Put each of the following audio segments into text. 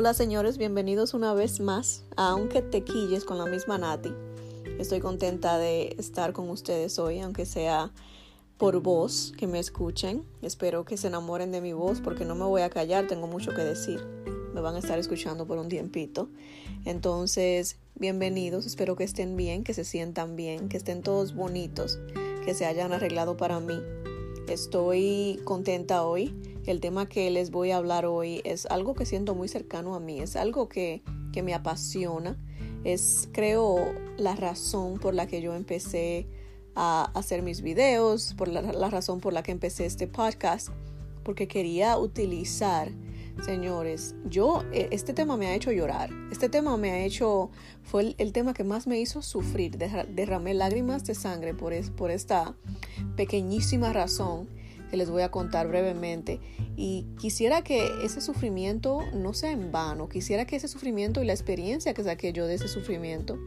Hola señores, bienvenidos una vez más a Aunque te quilles con la misma Nati. Estoy contenta de estar con ustedes hoy, aunque sea por voz, que me escuchen. Espero que se enamoren de mi voz porque no me voy a callar, tengo mucho que decir. Me van a estar escuchando por un tiempito. Entonces, bienvenidos, espero que estén bien, que se sientan bien, que estén todos bonitos, que se hayan arreglado para mí. Estoy contenta hoy el tema que les voy a hablar hoy es algo que siento muy cercano a mí, es algo que, me apasiona, es creo la razón por la que yo empecé a hacer mis videos, por la, razón por la que empecé este podcast, porque quería utilizar, señores, yo, e, este tema me ha hecho llorar, este tema me ha hecho, fue el, el tema que más me hizo sufrir, derramé lágrimas de sangre por, es, por esta pequeñísima razón que les voy a contar brevemente. Y quisiera que ese sufrimiento no sea en vano, quisiera que ese sufrimiento y la experiencia que saqué yo de ese sufrimiento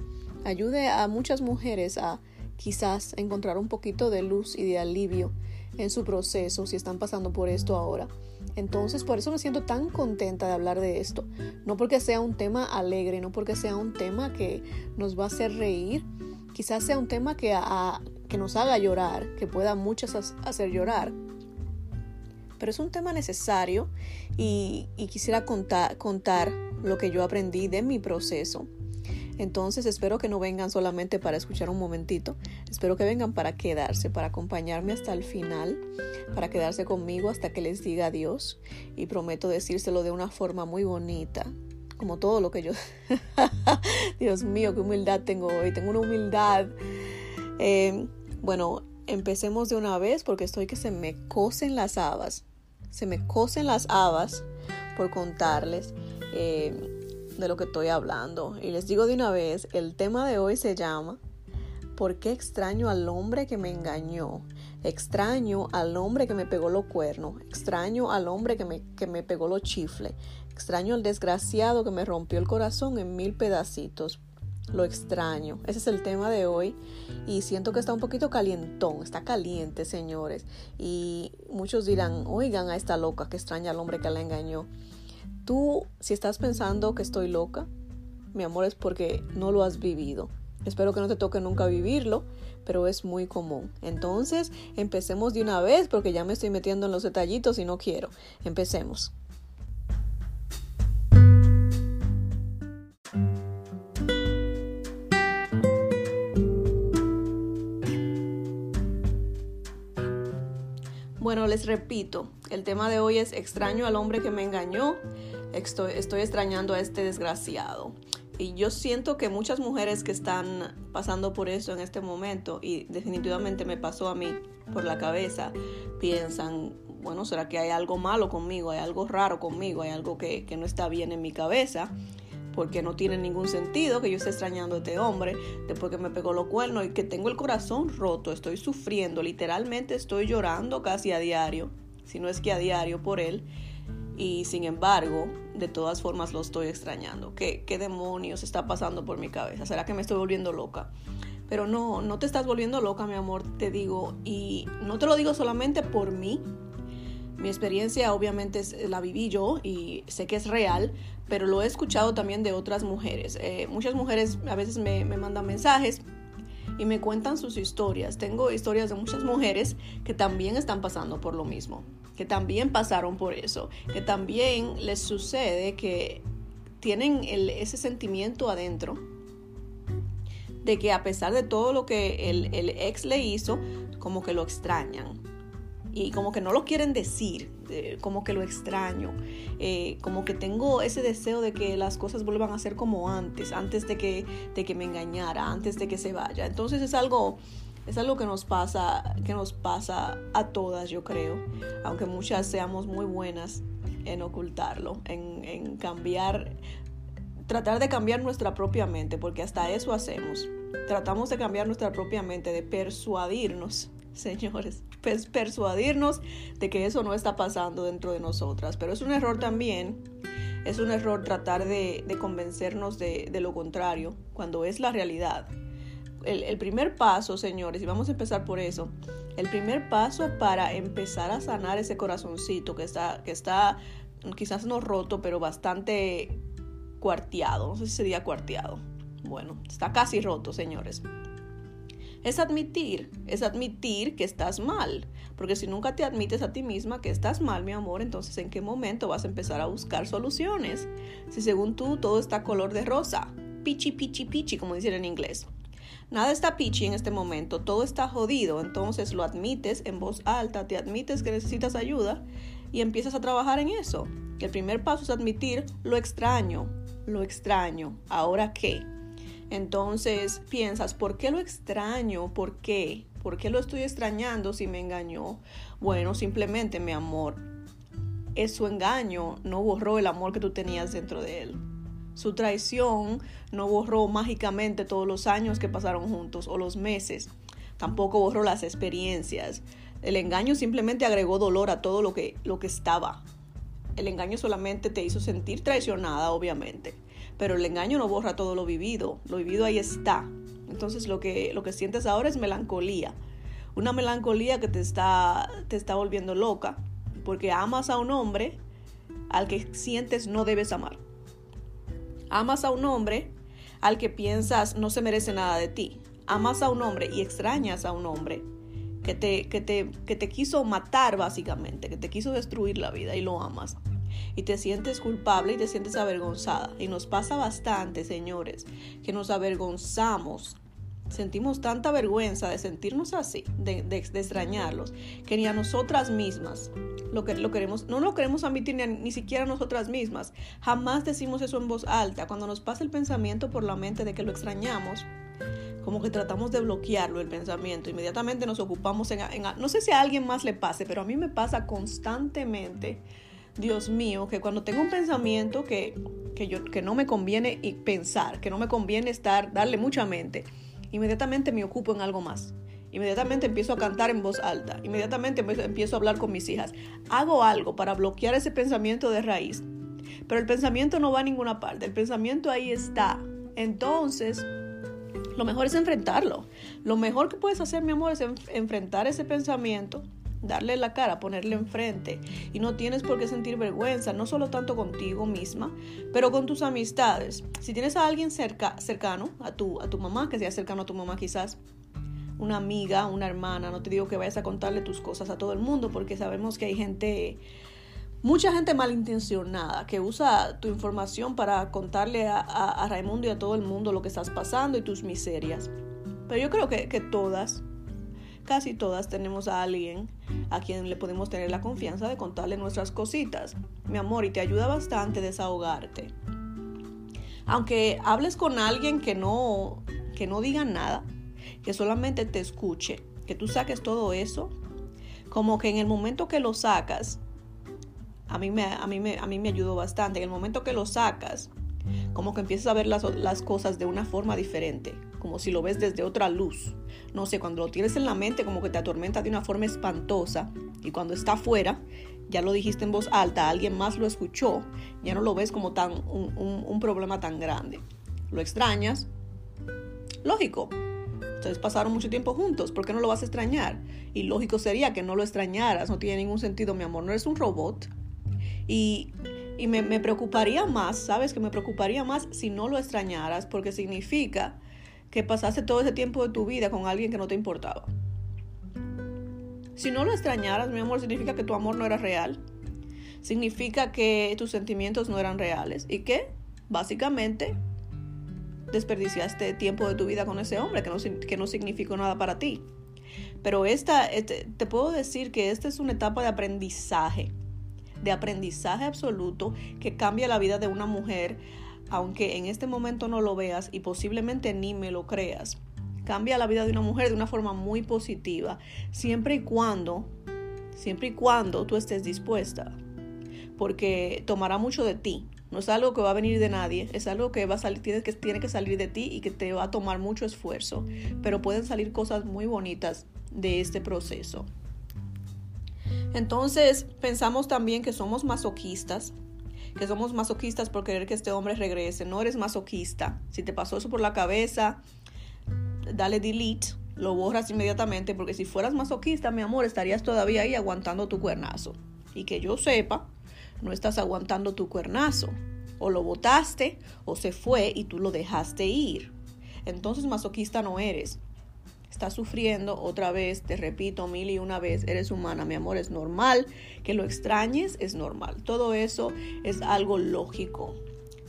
ayude a muchas mujeres a quizás encontrar un poquito de luz y de alivio en su proceso si están pasando por esto ahora. Entonces, por eso me siento tan contenta de hablar de esto. No porque sea un tema alegre, no porque sea un tema que nos va a hacer reír, quizás sea un tema que, que nos haga llorar, que pueda muchas hacer llorar, pero es un tema necesario y, quisiera contar, contar lo que yo aprendí de mi proceso. Entonces espero que no vengan solamente para escuchar un momentito, espero que vengan para quedarse, para acompañarme hasta el final, para quedarse conmigo hasta que les diga adiós y prometo decírselo de una forma muy bonita, como todo lo que yo... Dios mío, qué humildad tengo hoy, tengo una humildad. Eh, bueno, empecemos de una vez porque estoy que se me cosen las habas se me cosen las habas por contarles eh, de lo que estoy hablando. Y les digo de una vez, el tema de hoy se llama ¿Por qué extraño al hombre que me engañó? Extraño al hombre que me pegó los cuernos. Extraño al hombre que me, que me pegó los chifles. Extraño al desgraciado que me rompió el corazón en mil pedacitos lo extraño. Ese es el tema de hoy y siento que está un poquito calientón, está caliente, señores. Y muchos dirán, oigan a esta loca que extraña al hombre que la engañó. Tú, si estás pensando que estoy loca, mi amor, es porque no lo has vivido. Espero que no te toque nunca vivirlo, pero es muy común. Entonces, empecemos de una vez porque ya me estoy metiendo en los detallitos y no quiero. Empecemos. Bueno, les repito, el tema de hoy es extraño al hombre que me engañó, estoy, extrañando a este desgraciado. Y yo siento que muchas mujeres que están pasando por eso en este momento, y definitivamente me pasó a mí por la cabeza, piensan, bueno, ¿será que hay algo malo conmigo? ¿Hay algo raro conmigo? ¿Hay algo que, que no está bien en mi cabeza? Porque no tiene ningún sentido que yo esté extrañando a este hombre después que me pegó los cuernos y que tengo el corazón roto, estoy sufriendo, literalmente estoy llorando casi a diario, si no es que a diario por él. Y sin embargo, de todas formas lo estoy extrañando. ¿Qué, qué demonios está pasando por mi cabeza? ¿Será que me estoy volviendo loca? Pero no, no te estás volviendo loca, mi amor, te digo. Y no te lo digo solamente por mí, mi experiencia obviamente la viví yo y sé que es real, pero lo he escuchado también de otras mujeres. Eh, muchas mujeres a veces me, mandan mensajes y me cuentan sus historias. Tengo historias de muchas mujeres que también están pasando por lo mismo, que también pasaron por eso, que también les sucede que tienen ese sentimiento adentro de que a pesar de todo lo que el ex le hizo, como que lo extrañan y como que no lo quieren decir, como que lo extraño, eh, como que tengo ese deseo de que las cosas vuelvan a ser como antes, antes de que, de que me engañara, antes de que se vaya. Entonces es algo, es algo que nos pasa, que nos pasa a todas, yo creo, aunque muchas seamos muy buenas en ocultarlo, en, en cambiar, tratar de cambiar nuestra propia mente, porque hasta eso hacemos. Tratamos de cambiar nuestra propia mente, de persuadirnos señores, pues persuadirnos de que eso no está pasando dentro de nosotras. Pero es un error también, es un error tratar de, convencernos de, lo contrario, cuando es la realidad. El, primer paso, señores, y vamos a empezar por eso, el primer paso para empezar a sanar ese corazoncito que está, que está quizás no roto, pero bastante cuarteado. No sé si sería cuarteado. Bueno, está casi roto, señores. Es admitir, es admitir que estás mal. Porque si nunca te admites a ti misma que estás mal, mi amor, entonces ¿en qué momento vas a empezar a buscar soluciones? Si según tú todo está color de rosa, pichi, pichi, pichi, como dicen en inglés. Nada está pichi en este momento, todo está jodido, entonces lo admites en voz alta, te admites que necesitas ayuda y empiezas a trabajar en eso. El primer paso es admitir lo extraño, lo extraño, ¿ahora qué? Entonces piensas, ¿por qué lo extraño? ¿Por qué? ¿Por qué lo estoy extrañando si me engañó? Bueno, simplemente mi amor, es su engaño no borró el amor que tú tenías dentro de él. Su traición no borró mágicamente todos los años que pasaron juntos o los meses. Tampoco borró las experiencias. El engaño simplemente agregó dolor a todo lo que, lo que estaba. El engaño solamente te hizo sentir traicionada, obviamente. Pero el engaño no borra todo lo vivido. Lo vivido ahí está. Entonces lo que, lo que sientes ahora es melancolía. Una melancolía que te está, te está volviendo loca. Porque amas a un hombre al que sientes no debes amar. Amas a un hombre al que piensas no se merece nada de ti. Amas a un hombre y extrañas a un hombre que te, que te, que te quiso matar básicamente, que te quiso destruir la vida y lo amas. Y te sientes culpable y te sientes avergonzada. Y nos pasa bastante, señores, que nos avergonzamos sentimos tanta vergüenza de sentirnos así, de, extrañarlos, que ni a nosotras mismas lo, que, lo queremos, no lo queremos admitir ni, ni siquiera a nosotras mismas. Jamás decimos eso en voz alta. Cuando nos pasa el pensamiento por la mente de que lo extrañamos, como que tratamos de bloquearlo el pensamiento. Inmediatamente nos ocupamos en, en, no sé si a alguien más le pase, pero a mí me pasa constantemente. Dios mío, que cuando tengo un pensamiento que, que, yo, que no me conviene pensar, que no me conviene estar, darle mucha mente, inmediatamente me ocupo en algo más. Inmediatamente empiezo a cantar en voz alta. Inmediatamente empiezo a hablar con mis hijas. Hago algo para bloquear ese pensamiento de raíz. Pero el pensamiento no va a ninguna parte. El pensamiento ahí está. Entonces, lo mejor es enfrentarlo. Lo mejor que puedes hacer, mi amor, es enfrentar ese pensamiento darle la cara, ponerle enfrente. Y no tienes por qué sentir vergüenza, no solo tanto contigo misma, pero con tus amistades. Si tienes a alguien cerca, cercano, a tu, a tu mamá, que sea cercano a tu mamá quizás, una amiga, una hermana, no te digo que vayas a contarle tus cosas a todo el mundo, porque sabemos que hay gente, mucha gente malintencionada, que usa tu información para contarle a, a, Raimundo y a todo el mundo lo que estás pasando y tus miserias. Pero yo creo que, que todas, casi todas tenemos a alguien a quien le podemos tener la confianza de contarle nuestras cositas, mi amor, y te ayuda bastante desahogarte. Aunque hables con alguien que no, que no diga nada, que solamente te escuche, que tú saques todo eso, como que en el momento que lo sacas, a mí me, a mí me, a mí me ayudó bastante, en el momento que lo sacas, como que empiezas a ver las, las cosas de una forma diferente, como si lo ves desde otra luz. No sé, cuando lo tienes en la mente como que te atormenta de una forma espantosa y cuando está afuera, ya lo dijiste en voz alta, alguien más lo escuchó, ya no lo ves como tan un, problema tan grande. Lo extrañas, lógico, Ustedes pasaron mucho tiempo juntos, ¿por qué no lo vas a extrañar? Y lógico sería que no lo extrañaras, no tiene ningún sentido, mi amor, no eres un robot. Y, y me, me, preocuparía más, ¿sabes? Que me preocuparía más si no lo extrañaras, porque significa que pasaste todo ese tiempo de tu vida con alguien que no te importaba. Si no lo extrañaras, mi amor, significa que tu amor no era real. Significa que tus sentimientos no eran reales y que básicamente desperdiciaste tiempo de tu vida con ese hombre que no, que no significó nada para ti. Pero esta, este, te puedo decir que esta es una etapa de aprendizaje, de aprendizaje absoluto que cambia la vida de una mujer aunque en este momento no lo veas y posiblemente ni me lo creas, cambia la vida de una mujer de una forma muy positiva, siempre y cuando, siempre y cuando tú estés dispuesta, porque tomará mucho de ti. No es algo que va a venir de nadie, es algo que va a salir, tiene que, tiene que salir de ti y que te va a tomar mucho esfuerzo, pero pueden salir cosas muy bonitas de este proceso. Entonces, pensamos también que somos masoquistas, que somos masoquistas por querer que este hombre regrese. No eres masoquista. Si te pasó eso por la cabeza, dale delete, lo borras inmediatamente, porque si fueras masoquista, mi amor, estarías todavía ahí aguantando tu cuernazo. Y que yo sepa, no estás aguantando tu cuernazo. O lo botaste o se fue y tú lo dejaste ir. Entonces masoquista no eres. Estás sufriendo otra vez, te repito mil y una vez, eres humana, mi amor, es normal. Que lo extrañes es normal. Todo eso es algo lógico.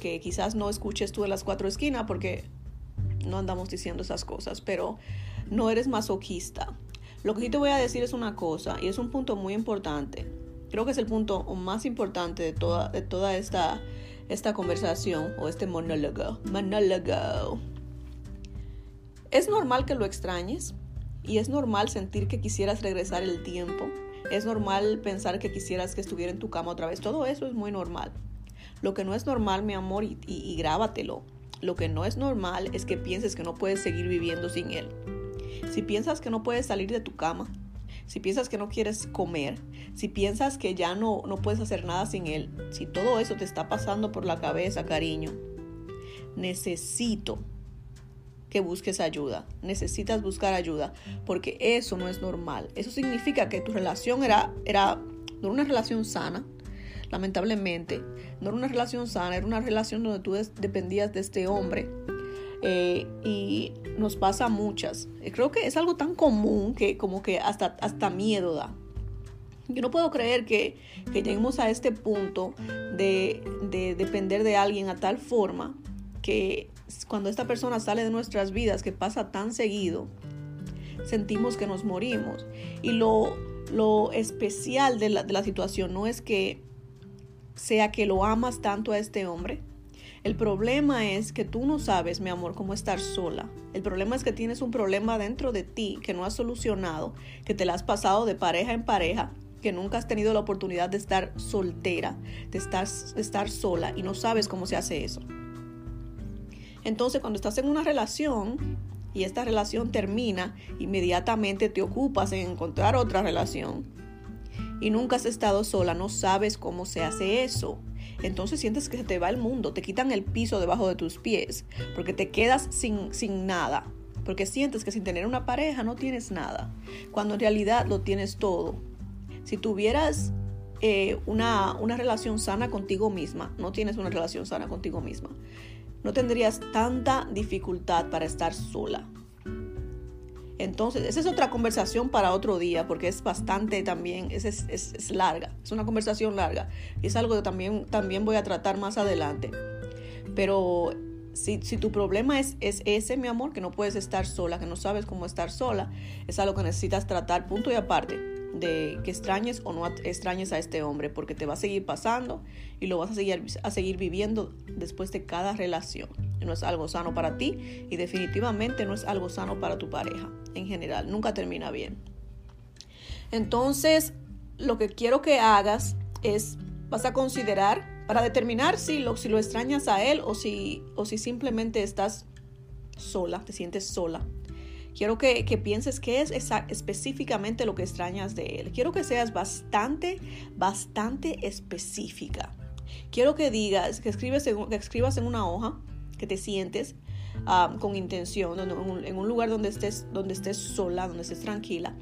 Que quizás no escuches tú en las cuatro esquinas porque no andamos diciendo esas cosas, pero no eres masoquista. Lo que sí te voy a decir es una cosa, y es un punto muy importante. Creo que es el punto más importante de toda, de toda esta, esta conversación o este monólogo. Monólogo. Es normal que lo extrañes y es normal sentir que quisieras regresar el tiempo. Es normal pensar que quisieras que estuviera en tu cama otra vez. Todo eso es muy normal. Lo que no es normal, mi amor, y, y, grábatelo. Lo que no es normal es que pienses que no puedes seguir viviendo sin él. Si piensas que no puedes salir de tu cama, si piensas que no quieres comer, si piensas que ya no, no puedes hacer nada sin él, si todo eso te está pasando por la cabeza, cariño, necesito que busques ayuda. Necesitas buscar ayuda porque eso no es normal. Eso significa que tu relación era, era no una relación sana, lamentablemente. No era una relación sana, era una relación donde tú dependías de este hombre eh, y nos pasa muchas. Eh, creo que es algo tan común que como que hasta, hasta miedo da. Yo no puedo creer que, que lleguemos a este punto de, de depender de alguien a tal forma que cuando esta persona sale de nuestras vidas, que pasa tan seguido, sentimos que nos morimos. Y lo, lo especial de la, de la situación no es que sea que lo amas tanto a este hombre, el problema es que tú no sabes, mi amor, cómo estar sola. El problema es que tienes un problema dentro de ti que no has solucionado, que te la has pasado de pareja en pareja, que nunca has tenido la oportunidad de estar soltera, de estar, de estar sola y no sabes cómo se hace eso. Entonces, cuando estás en una relación y esta relación termina, inmediatamente te ocupas en encontrar otra relación y nunca has estado sola, no sabes cómo se hace eso entonces sientes que se te va el mundo, te quitan el piso debajo de tus pies, porque te quedas sin, sin nada, porque sientes que sin tener una pareja no tienes nada, cuando en realidad lo tienes todo. Si tuvieras eh, una, una relación sana contigo misma, no tienes una relación sana contigo misma, no tendrías tanta dificultad para estar sola. Entonces, esa es otra conversación para otro día, porque es bastante también, es, es, es, larga, es una conversación larga. Y es algo que también, también voy a tratar más adelante. Pero si, si, tu problema es, es ese, mi amor, que no puedes estar sola, que no sabes cómo estar sola, es algo que necesitas tratar punto y aparte de que extrañes o no extrañes a este hombre, porque te va a seguir pasando y lo vas a seguir, a seguir viviendo después de cada relación. No es algo sano para ti y definitivamente no es algo sano para tu pareja en general. Nunca termina bien. Entonces, lo que quiero que hagas es, vas a considerar para determinar si lo, si lo extrañas a él o si, o si simplemente estás sola, te sientes sola. Quiero que, pienses qué es específicamente lo que extrañas de él. Quiero que seas bastante, bastante específica. Quiero que digas, que, escribes que escribas en una hoja, que te sientes ah, con intención, en un, lugar donde estés, donde estés sola, donde estés tranquila,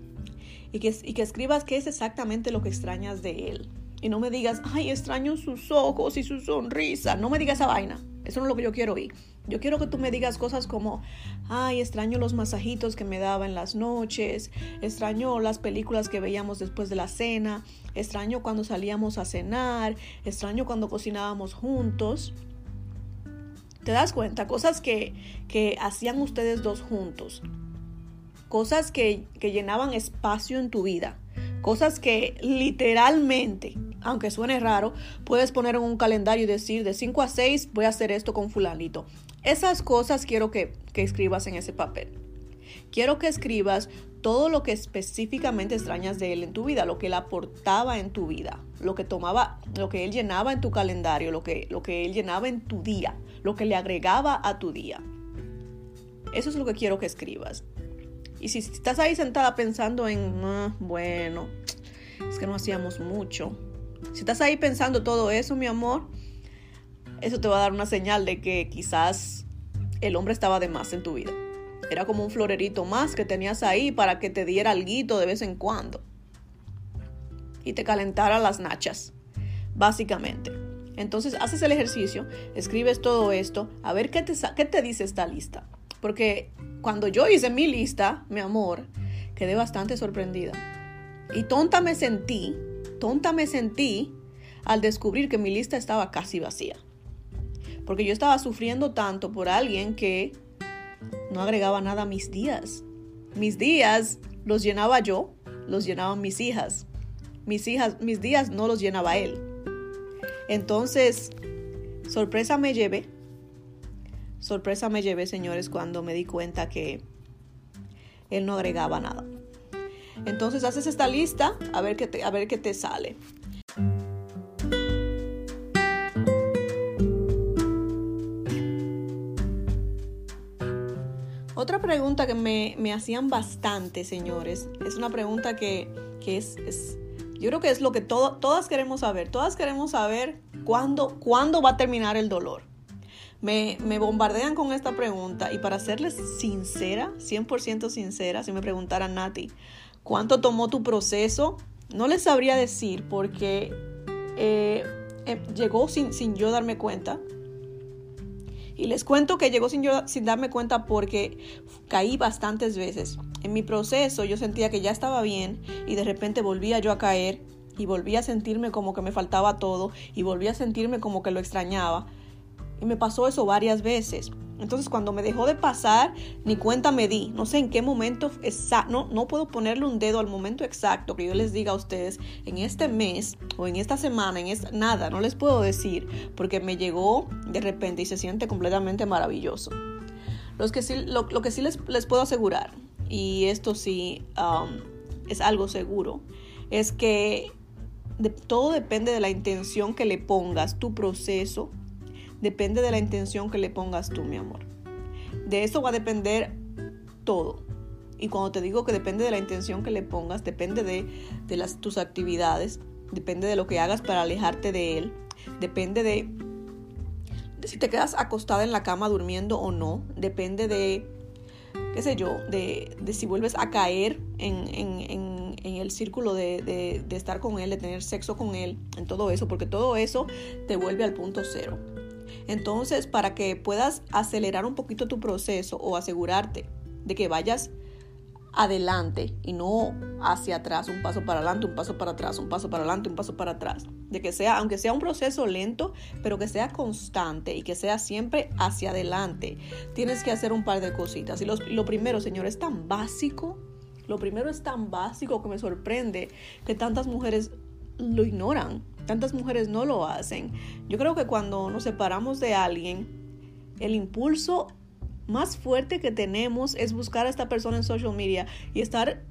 y que, y que escribas qué es exactamente lo que extrañas de él. Y no me digas, ay, extraño sus ojos y su sonrisa. No me digas esa vaina. Eso no es lo que yo quiero oír. Yo quiero que tú me digas cosas como, ay, extraño los masajitos que me daba en las noches, extraño las películas que veíamos después de la cena, extraño cuando salíamos a cenar, extraño cuando cocinábamos juntos. ¿Te das cuenta? Cosas que, que hacían ustedes dos juntos. Cosas que, que llenaban espacio en tu vida. Cosas que literalmente, aunque suene raro, puedes poner en un calendario y decir de 5 a 6 voy a hacer esto con fulanito. Esas cosas quiero que, escribas en ese papel. Quiero que escribas todo lo que específicamente extrañas de él en tu vida, lo que él aportaba en tu vida, lo que tomaba, lo que él llenaba en tu calendario, lo que, lo que él llenaba en tu día, lo que le agregaba a tu día. Eso es lo que quiero que escribas. Y si estás ahí sentada pensando en, ah, bueno, es que no hacíamos mucho. Si estás ahí pensando todo eso, mi amor, eso te va a dar una señal de que quizás el hombre estaba de más en tu vida. Era como un florerito más que tenías ahí para que te diera algo de vez en cuando. Y te calentara las nachas. básicamente. Entonces haces el ejercicio, escribes todo esto, a ver qué te, qué te dice esta lista. Porque cuando yo hice mi lista, mi amor, quedé bastante sorprendida. Y tonta me sentí, tonta me sentí al descubrir que mi lista estaba casi vacía. Porque yo estaba sufriendo tanto por alguien que no agregaba nada a mis días. Mis días los llenaba yo, los llenaban mis hijas. Mis hijas, mis días no los llenaba él. Entonces, sorpresa me llevé. Sorpresa me llevé, señores, cuando me di cuenta que él no agregaba nada. Entonces haces esta lista a ver qué te, a ver qué te sale. Otra pregunta que me, hacían bastante, señores, es una pregunta que, es, yo creo que es lo que todas queremos saber. Todas queremos saber cuándo, cuándo va a terminar el dolor. Me, me, bombardean con esta pregunta y para serles sincera, 100% sincera, si me preguntaran, Nati, ¿cuánto tomó tu proceso? No les sabría decir porque eh, eh, llegó sin, sin yo darme cuenta. Y les cuento que llegó sin, yo, sin darme cuenta porque caí bastantes veces. En mi proceso yo sentía que ya estaba bien y de repente volvía yo a caer y volvía a sentirme como que me faltaba todo y volvía a sentirme como que lo extrañaba. Y me pasó eso varias veces. Entonces cuando me dejó de pasar, ni cuenta me di. No sé en qué momento exacto, no, puedo ponerle un dedo al momento exacto que yo les diga a ustedes en este mes o en esta semana, en esta, nada, no les puedo decir porque me llegó de repente y se siente completamente maravilloso. Los que sí, lo, que sí les, les, puedo asegurar, y esto sí um, es algo seguro, es que todo depende de la intención que le pongas, tu proceso, depende de la intención que le pongas tú, mi amor. De eso va a depender todo. Y cuando te digo que depende de la intención que le pongas, depende de, tus actividades, depende de lo que hagas para alejarte de él, depende de, si te quedas acostada en la cama durmiendo o no, depende de, qué sé yo, de, si vuelves a caer en, el círculo de, de estar con él, de tener sexo con él, en todo eso, porque todo eso te vuelve al punto cero. Entonces, para que puedas acelerar un poquito tu proceso o asegurarte de que vayas adelante y no hacia atrás, un paso para adelante, un paso para atrás, un paso para adelante, un paso para atrás. De que sea, aunque sea un proceso lento, pero que sea constante y que sea siempre hacia adelante, tienes que hacer un par de cositas. Y lo primero, señor, es tan básico, lo primero es tan básico que me sorprende que tantas mujeres lo ignoran. Tantas mujeres no lo hacen. Yo creo que cuando nos separamos de alguien, el impulso más fuerte que tenemos es buscar a esta persona en social media y estar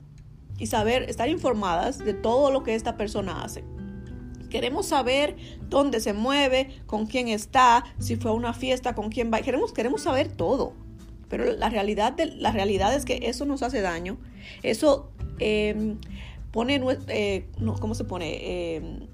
y saber, estar informadas de todo lo que esta persona hace. Queremos saber dónde se mueve, con quién está, si fue a una fiesta, con quién va. Queremos, queremos saber todo. Pero la realidad, de, la realidad es que eso nos hace daño. Eso em, pone, eh, ¿cómo se pone?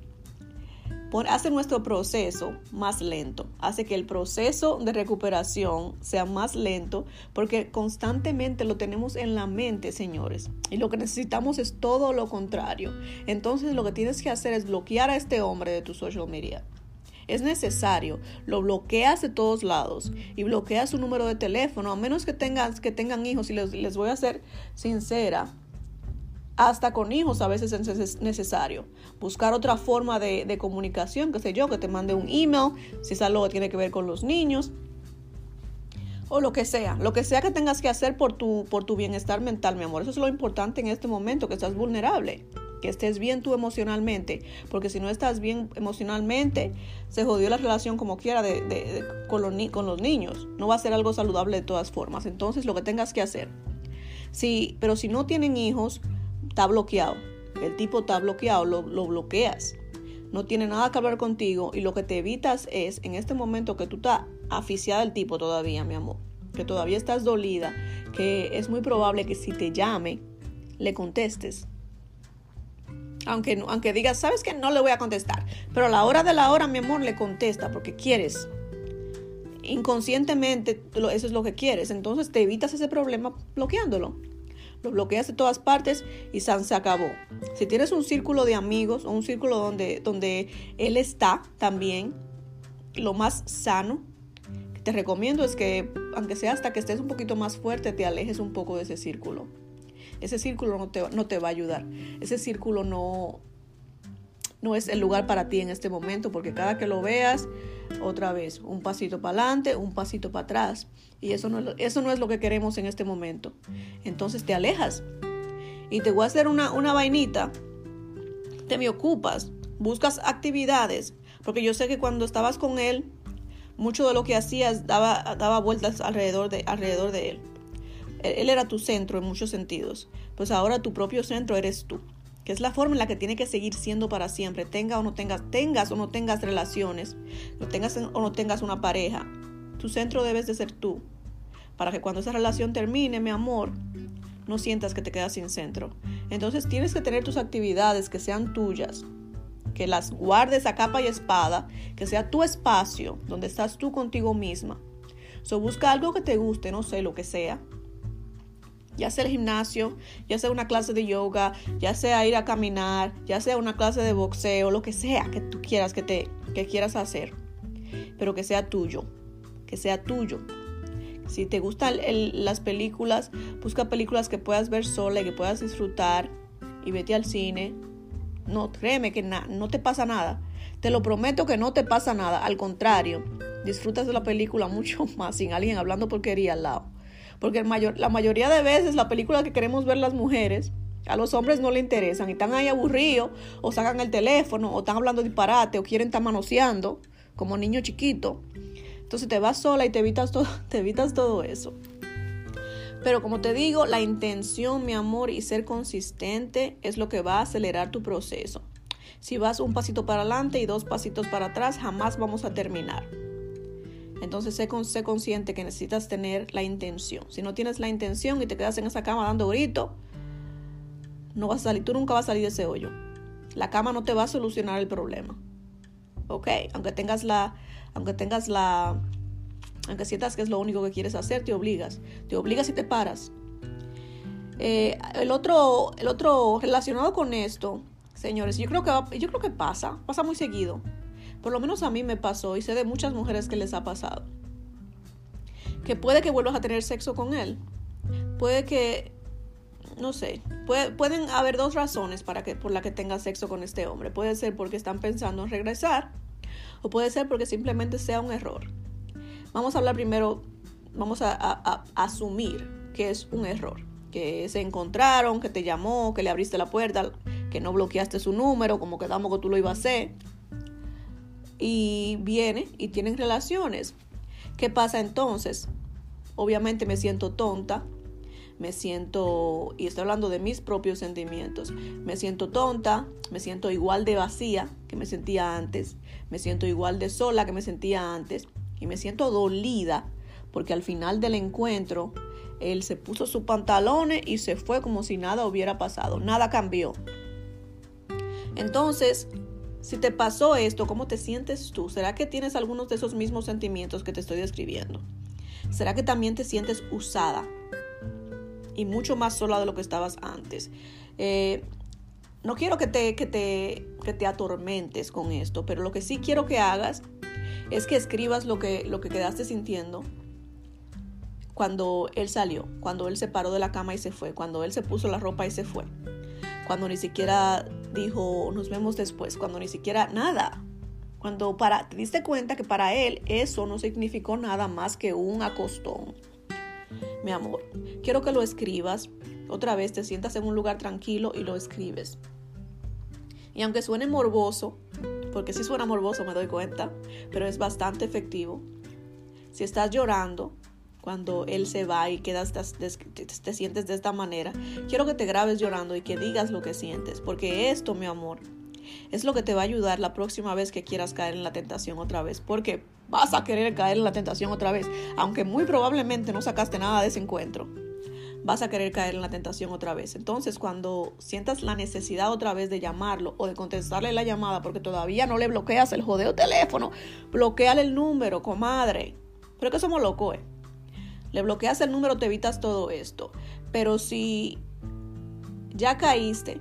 Em, hace nuestro proceso más lento, hace que el proceso de recuperación sea más lento porque constantemente lo tenemos en la mente, señores. Y lo que necesitamos es todo lo contrario. Entonces lo que tienes que hacer es bloquear a este hombre de tu social media. Es necesario, lo bloqueas de todos lados y bloqueas su número de teléfono, a menos que, tengas, que tengan hijos. Y les, les voy a ser sincera, hasta con hijos a veces es necesario. Buscar otra forma de, comunicación, qué sé yo, que te mande un email, si es algo que tiene que ver con los niños, o lo que sea, lo que sea que tengas que hacer por tu, por tu bienestar mental, mi amor. Eso es lo importante en este momento, que estás vulnerable, que estés bien tú emocionalmente, porque si no estás bien emocionalmente, se jodió la relación como quiera de, con, los, con los niños. No va a ser algo saludable de todas formas. Entonces, lo que tengas que hacer. Sí, pero si no tienen hijos, está bloqueado. El tipo está bloqueado, lo, bloqueas. No tiene nada que hablar contigo y lo que te evitas es en este momento que tú estás aficiada al tipo todavía, mi amor. Que todavía estás dolida, que es muy probable que si te llame, le contestes. Aunque, aunque digas, sabes que no le voy a contestar, pero a la hora de la hora, mi amor, le contesta porque quieres. Inconscientemente, eso es lo que quieres. Entonces te evitas ese problema bloqueándolo. Lo bloqueas de todas partes y se acabó. Si tienes un círculo de amigos o un círculo donde, donde él está también, lo más sano que te recomiendo es que, aunque sea hasta que estés un poquito más fuerte, te alejes un poco de ese círculo. Ese círculo no te, no te va a ayudar. Ese círculo no, no es el lugar para ti en este momento, porque cada que lo veas, otra vez, un pasito para adelante, un pasito para atrás. Y eso no, eso no es lo que queremos en este momento. Entonces te alejas. Y te voy a hacer una, una vainita. Te me ocupas. Buscas actividades. Porque yo sé que cuando estabas con él, mucho de lo que hacías daba, daba vueltas alrededor de, alrededor de él. Él era tu centro en muchos sentidos. Pues ahora tu propio centro eres tú que es la forma en la que tiene que seguir siendo para siempre, tenga o no tengas, tengas o no tengas relaciones, no tengas o no tengas una pareja. Tu centro debes de ser tú, para que cuando esa relación termine, mi amor, no sientas que te quedas sin centro. Entonces tienes que tener tus actividades que sean tuyas, que las guardes a capa y espada, que sea tu espacio donde estás tú contigo misma. So busca algo que te guste, no sé lo que sea, ya sea el gimnasio, ya sea una clase de yoga, ya sea ir a caminar, ya sea una clase de boxeo, lo que sea que tú quieras que te que quieras hacer, pero que sea tuyo, que sea tuyo. Si te gustan las películas, busca películas que puedas ver sola y que puedas disfrutar y vete al cine. No, créeme que no te pasa nada. Te lo prometo que no te pasa nada. Al contrario, disfrutas de la película mucho más sin alguien hablando porquería al lado. Porque la mayoría de veces la película que queremos ver las mujeres, a los hombres no le interesan y están ahí aburridos o sacan el teléfono o están hablando disparate o quieren estar manoseando como niño chiquito. Entonces te vas sola y te evitas todo, te evitas todo eso. Pero como te digo, la intención, mi amor, y ser consistente es lo que va a acelerar tu proceso. Si vas un pasito para adelante y dos pasitos para atrás, jamás vamos a terminar. Entonces sé, sé consciente que necesitas tener la intención. Si no tienes la intención y te quedas en esa cama dando grito, no vas a salir, tú nunca vas a salir de ese hoyo. La cama no te va a solucionar el problema. ¿Ok? Aunque tengas la, aunque tengas la, aunque sientas que es lo único que quieres hacer, te obligas. Te obligas y te paras. Eh, el, otro, el otro relacionado con esto, señores, yo creo que yo creo que pasa, pasa muy seguido. Por lo menos a mí me pasó y sé de muchas mujeres que les ha pasado. Que puede que vuelvas a tener sexo con él. Puede que, no sé, pueden haber dos razones para que, por la que tengas sexo con este hombre. Puede ser porque están pensando en regresar o puede ser porque simplemente sea un error. Vamos a hablar primero, vamos a, asumir que es un error. Que se encontraron, que te llamó, que le abriste la puerta, que no bloqueaste su número, como quedamos que tú lo ibas a hacer y viene y tienen relaciones. ¿Qué pasa entonces? Obviamente me siento tonta, me siento, y estoy hablando de mis propios sentimientos, me siento tonta, me siento igual de vacía que me sentía antes, me siento igual de sola que me sentía antes, y me siento dolida porque al final del encuentro él se puso sus pantalones y se fue como si nada hubiera pasado, nada cambió. Entonces, si te pasó esto, ¿cómo te sientes tú? ¿Será que tienes algunos de esos mismos sentimientos que te estoy describiendo? ¿Será que también te sientes usada y mucho más sola de lo que estabas antes? Eh, no quiero que te, que, te, que te atormentes con esto, pero lo que sí quiero que hagas es que escribas lo que, lo que quedaste sintiendo cuando él salió, cuando él se paró de la cama y se fue, cuando él se puso la ropa y se fue, cuando ni siquiera dijo nos vemos después, cuando ni siquiera nada. Cuando para, te diste cuenta que para él eso no significó nada más que un acostón. Mi amor, quiero que lo escribas. Otra vez te sientas en un lugar tranquilo y lo escribes. Y aunque suene morboso, porque si suena morboso me doy cuenta, pero es bastante efectivo. Si estás llorando, cuando él se va y quedas, te, sientes de esta manera, quiero que te grabes llorando y que digas lo que sientes, porque esto, mi amor, es lo que te va a ayudar la próxima vez que quieras caer en la tentación otra vez, porque vas a querer caer en la tentación otra vez, aunque muy probablemente no sacaste nada de ese encuentro. Vas a querer caer en la tentación otra vez. Entonces, cuando sientas la necesidad otra vez de llamarlo o de contestarle la llamada porque todavía no le bloqueas el jodeo teléfono, bloqueale el número, comadre. Pero que somos locos, ¿eh? Le bloqueas el número, te evitas todo esto. Pero si Ya caíste.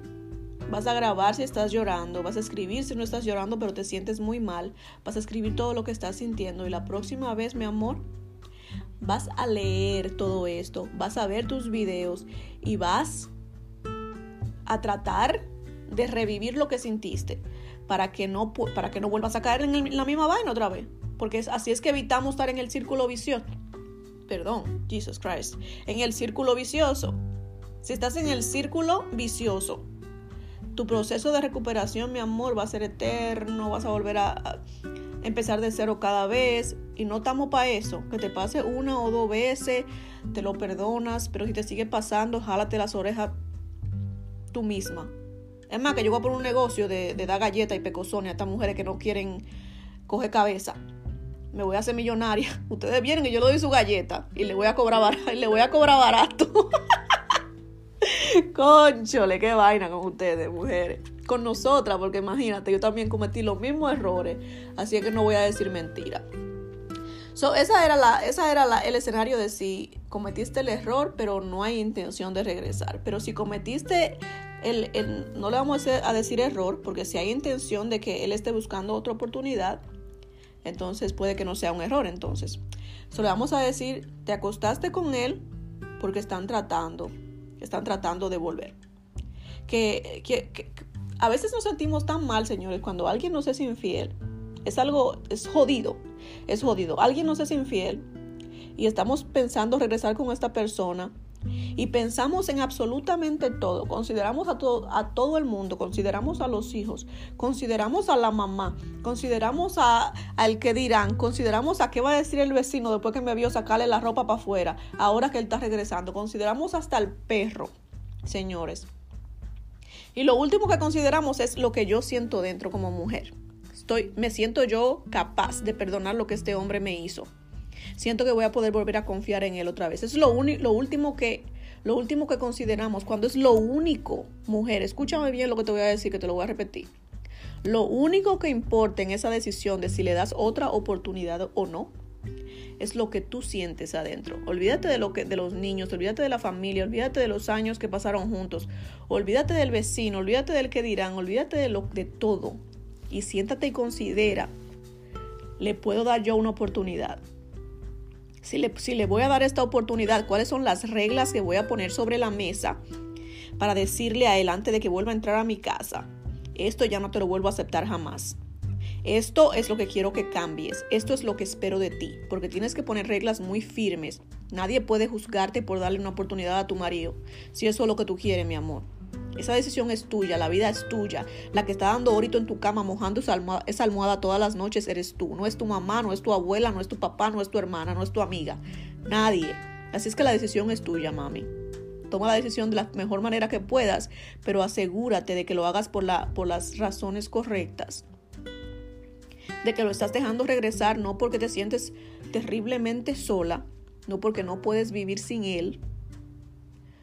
Vas a grabar si estás llorando, vas a escribir si no estás llorando pero te sientes muy mal, vas a escribir todo lo que estás sintiendo y la próxima vez, mi amor, vas a leer todo esto, vas a ver tus videos y vas a tratar de revivir lo que sintiste para que no, para que no vuelvas a caer en, la misma vaina otra vez. Porque así es que evitamos estar en el círculo vicioso. Perdón, Jesus Christ. En el círculo vicioso. Si estás en el círculo vicioso, tu proceso de recuperación, mi amor, va a ser eterno, vas a volver a, empezar de cero cada vez y no estamos para eso, que te pase una o dos veces, te lo perdonas, pero si te sigue pasando, jálate las orejas tú misma. Es más, que yo voy a poner un negocio de, dar galletas y pecosones a estas mujeres que no quieren coger cabeza. Me voy a hacer millonaria. Ustedes vienen y yo le doy su galleta y le voy a cobrar barato. Y le voy a cobrar barato. Conchole, qué vaina con ustedes, mujeres. Con nosotras, porque imagínate, yo también cometí los mismos errores. Así que no voy a decir mentira. So, esa era, la, esa era la, el escenario de si cometiste el error, pero no hay intención de regresar. Pero si cometiste el, no le vamos a decir error, porque si hay intención de que él esté buscando otra oportunidad, entonces puede que no sea un error. Entonces, solo vamos a decir, te acostaste con él porque están tratando, están tratando de volver. Que, que, a veces nos sentimos tan mal, señores, cuando alguien nos es infiel. Es algo, es jodido, es jodido. Alguien nos es infiel y estamos pensando regresar con esta persona y pensamos en absolutamente todo, consideramos a todo, a todo el mundo, consideramos a los hijos, consideramos a la mamá, consideramos a, al que dirán, consideramos a qué va a decir el vecino después que me vio sacarle la ropa para afuera, ahora que él está regresando, consideramos hasta el perro, señores. Y lo último que consideramos es lo que yo siento dentro como mujer. Estoy, me siento yo capaz de perdonar lo que este hombre me hizo. Siento que voy a poder volver a confiar en él otra vez. Es lo, lo último que lo último que consideramos cuando es lo único, mujer, escúchame bien lo que te voy a decir, que te lo voy a repetir. Lo único que importa en esa decisión de si le das otra oportunidad o no es lo que tú sientes adentro. Olvídate de lo que de los niños, olvídate de la familia, olvídate de los años que pasaron juntos, olvídate del vecino, olvídate del que dirán, olvídate de lo de todo y siéntate y considera le puedo dar yo una oportunidad si le, voy a dar esta oportunidad, cuáles son las reglas que voy a poner sobre la mesa para decirle a él antes de que vuelva a entrar a mi casa, esto ya no te lo vuelvo a aceptar jamás. Esto es lo que quiero que cambies, esto es lo que espero de ti, porque tienes que poner reglas muy firmes. Nadie puede juzgarte por darle una oportunidad a tu marido, si eso es lo que tú quieres, mi amor. Esa decisión es tuya, la vida es tuya. La que está dando ahorita en tu cama mojando esa almohada, esa almohada todas las noches eres tú. No es tu mamá, no es tu abuela, no es tu papá, no es tu hermana, no es tu amiga. Nadie. Así es que la decisión es tuya, mami. Toma la decisión de la mejor manera que puedas, pero asegúrate de que lo hagas por, la, por las razones correctas. De que lo estás dejando regresar no porque te sientes terriblemente sola, no porque no puedes vivir sin él,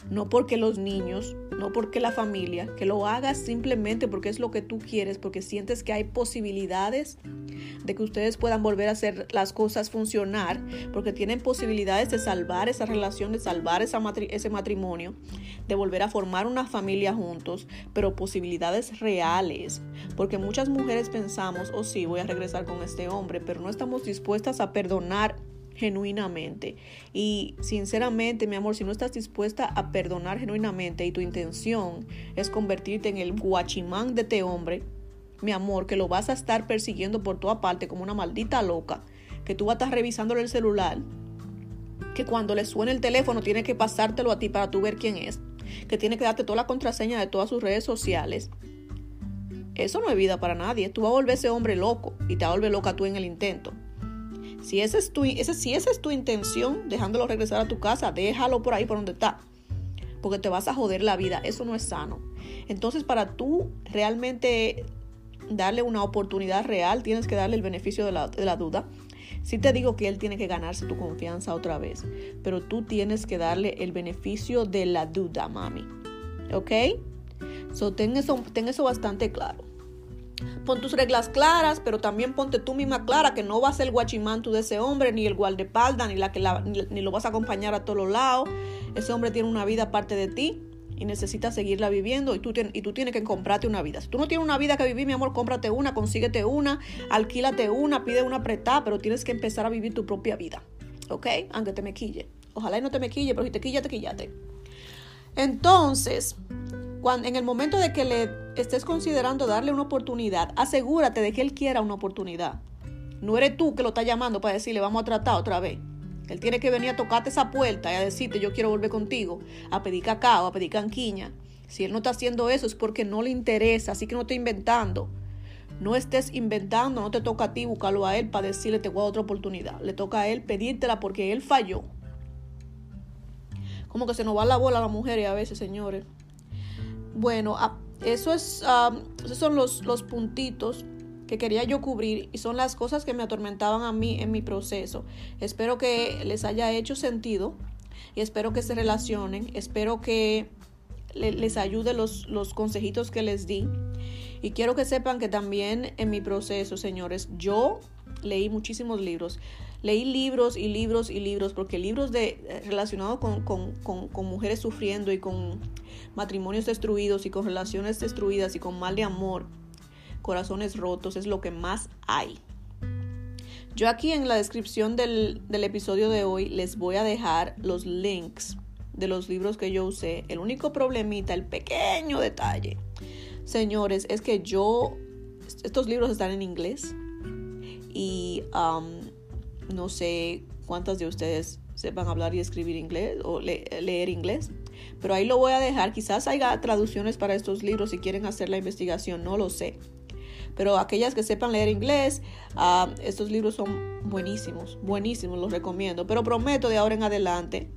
no porque los niños, no porque la familia, que lo hagas simplemente porque es lo que tú quieres, porque sientes que hay posibilidades de que ustedes puedan volver a hacer las cosas funcionar, porque tienen posibilidades de salvar esa relación, de salvar ese matrimonio, de volver a formar una familia juntos, pero posibilidades reales, porque muchas mujeres pensamos, oh sí, voy a regresar con este hombre, pero no estamos dispuestas a perdonar genuinamente. Y sinceramente, mi amor, si no estás dispuesta a perdonar genuinamente y tu intención es convertirte en el guachimán de este hombre, mi amor, que lo vas a estar persiguiendo por toda parte como una maldita loca, que tú vas a estar revisándole el celular, que cuando le suene el teléfono tiene que pasártelo a ti para tú ver quién es, que tiene que darte toda la contraseña de todas sus redes sociales. Eso no es vida para nadie. Tú vas a volver ese hombre loco y te vas a volver loca tú en el intento. Si esa es tu, si esa es tu intención, dejándolo regresar a tu casa, déjalo por ahí por donde está. Porque te vas a joder la vida. Eso no es sano. Entonces, para tú realmente darle una oportunidad real, tienes que darle el beneficio de la, de la duda. Sí te digo que él tiene que ganarse tu confianza otra vez, pero tú tienes que darle el beneficio de la duda, mami. ¿Ok? So, ten eso, ten eso bastante claro. Pon tus reglas claras, pero también ponte tú misma clara que no vas a ser el guachimán tú de ese hombre, ni el guardaespaldas, ni, la que ni, lo vas a acompañar a todos lados. Ese hombre tiene una vida aparte de ti y necesitas seguirla viviendo y tú, y tú tienes que comprarte una vida. Si tú no tienes una vida que vivir, mi amor, cómprate una, consíguete una, alquílate una, pide una apretada, pero tienes que empezar a vivir tu propia vida. ¿Ok? Aunque te me quille. Ojalá y no te me quille, pero si te quilla, te quillate. Entonces, en el momento de que le estés considerando darle una oportunidad, asegúrate de que él quiera una oportunidad. No eres tú que lo estás llamando para decirle vamos a tratar otra vez. Él tiene que venir a tocarte esa puerta y a decirte yo quiero volver contigo, a pedir cacao, a pedir canquiña. Si él no está haciendo eso es porque no le interesa, así que no está inventando. No estés inventando, no te toca a ti buscarlo a él para decirle te voy a dar otra oportunidad. Le toca a él pedírtela porque él falló. Como que se nos va la bola a las mujeres a veces, señores. Bueno, eso es, esos son los, los puntitos que quería yo cubrir y son las cosas que me atormentaban a mí en mi proceso. Espero que les haya hecho sentido y espero que se relacionen, espero que les ayude los, los consejitos que les di. Y quiero que sepan que también en mi proceso, señores, yo leí muchísimos libros. Leí libros y libros y libros, porque libros de, eh, relacionados con, con, con, mujeres sufriendo y con matrimonios destruidos y con relaciones destruidas y con mal de amor corazones rotos, es lo que más hay. Yo aquí en la descripción del, episodio de hoy les voy a dejar los links de los libros que yo usé. El único problemita, el pequeño detalle, señores, es que yo, estos libros están en inglés y um, no sé cuántas de ustedes sepan hablar y escribir inglés o leer inglés. Pero ahí lo voy a dejar. Quizás haya traducciones para estos libros si quieren hacer la investigación, no lo sé. Pero aquellas que sepan leer inglés, ah, estos libros son buenísimos, buenísimos, los recomiendo. Pero prometo de ahora en adelante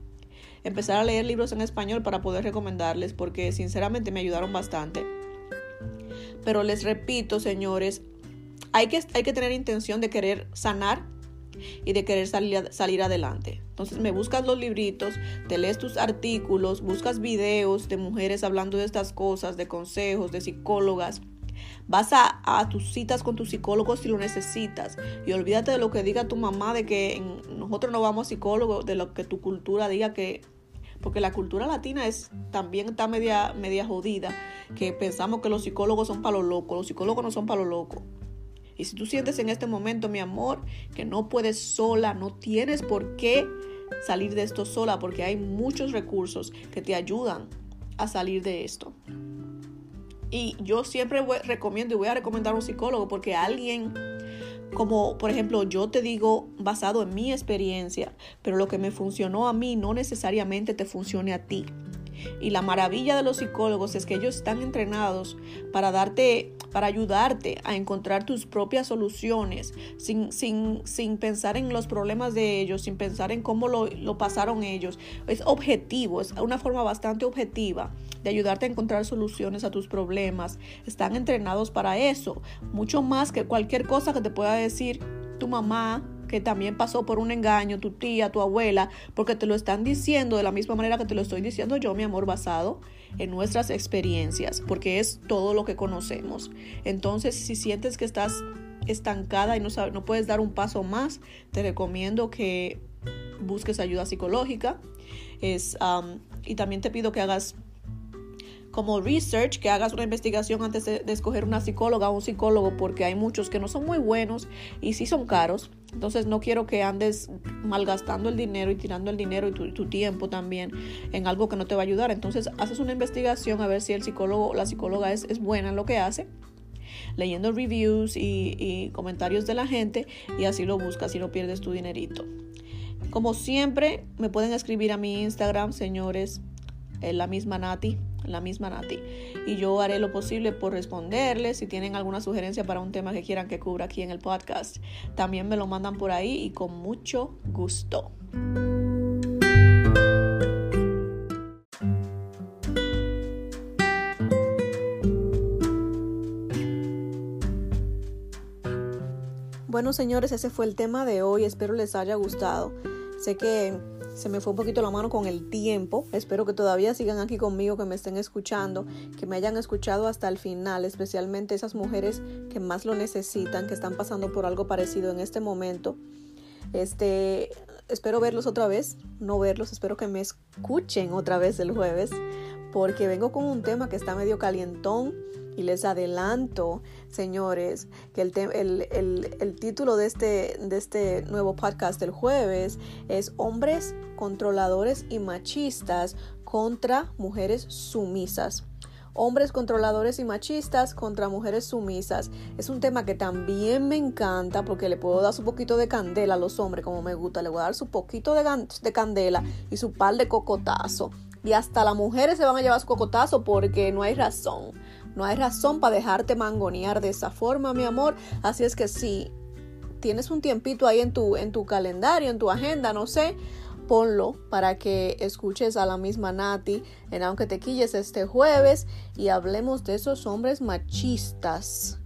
empezar a leer libros en español para poder recomendarles porque sinceramente me ayudaron bastante. Pero les repito, señores, hay que, hay que tener intención de querer sanar y de querer salir, salir adelante. Entonces me buscas los libritos, te lees tus artículos, buscas videos de mujeres hablando de estas cosas, de consejos, de psicólogas Vas a, tus citas con tu psicólogo si lo necesitas. Y olvídate de lo que diga tu mamá, de que nosotros no vamos a psicólogo, de lo que tu cultura diga que... Porque la cultura latina es también está media, media jodida, que pensamos que los psicólogos son para los locos. Los psicólogos no son para los locos. Y si tú sientes en este momento, mi amor, que no puedes sola, no tienes por qué salir de esto sola, porque hay muchos recursos que te ayudan a salir de esto. Y yo siempre recomiendo y voy a recomendar a un psicólogo porque alguien, como por ejemplo yo te digo basado en mi experiencia, pero lo que me funcionó a mí no necesariamente te funcione a ti. Y la maravilla de los psicólogos es que ellos están entrenados para darte, para ayudarte a encontrar tus propias soluciones, sin, sin, sin pensar en los problemas de ellos, sin pensar en cómo lo, lo pasaron ellos. Es objetivo, es una forma bastante objetiva de ayudarte a encontrar soluciones a tus problemas. Están entrenados para eso, mucho más que cualquier cosa que te pueda decir tu mamá, que también pasó por un engaño, tu tía, tu abuela, porque te lo están diciendo de la misma manera que te lo estoy diciendo yo, mi amor, basado en nuestras experiencias, porque es todo lo que conocemos. Entonces, si sientes que estás estancada y no, no puedes dar un paso más, te recomiendo que busques ayuda psicológica. Es, y también te pido que hagas como research, que hagas una investigación antes de, escoger una psicóloga o un psicólogo, porque hay muchos que no son muy buenos y sí son caros. Entonces no quiero que andes malgastando el dinero y tirando el dinero y tu, tiempo también en algo que no te va a ayudar. Entonces haces una investigación a ver si el psicólogo o la psicóloga es, es buena en lo que hace leyendo reviews y, y, comentarios de la gente y así lo buscas y no pierdes tu dinerito. Como siempre, me pueden escribir a mi Instagram, señores, en la misma Nati, la misma Nati. Y yo haré lo posible por responderles. Si tienen alguna sugerencia para un tema que quieran que cubra aquí en el podcast, también me lo mandan por ahí y con mucho gusto. Bueno, señores, ese fue el tema de hoy. Espero les haya gustado. Sé que se me fue un poquito la mano con el tiempo. Espero que todavía sigan aquí conmigo, que me estén escuchando, que me hayan escuchado hasta el final, especialmente esas mujeres que más lo necesitan, que están pasando por algo parecido en este momento. Este, espero verlos otra vez, no verlos, espero que me escuchen otra vez el jueves porque vengo con un tema que está medio calientón y les adelanto, señores, que el, el, el, título de este, de este nuevo podcast del jueves es Hombres controladores y machistas contra mujeres sumisas hombres controladores y machistas contra mujeres sumisas. Es un tema que también me encanta porque le puedo dar su poquito de candela a los hombres como me gusta. Le voy a dar su poquito de, de candela y su par de cocotazo. Y hasta las mujeres se van a llevar su cocotazo porque no hay razón. No hay razón para dejarte mangonear de esa forma, mi amor. Así es que si tienes un tiempito ahí en tu, en tu calendario, en tu agenda, no sé, ponlo para que escuches a la misma Nati en Aunque te quilles este jueves y hablemos de esos hombres machistas,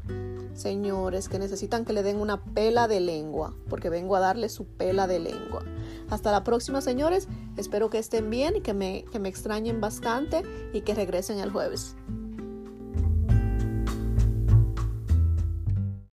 señores, que necesitan que le den una pela de lengua, porque vengo a darle su pela de lengua. Hasta la próxima, señores. Espero que estén bien y que me, que me extrañen bastante y que regresen el jueves.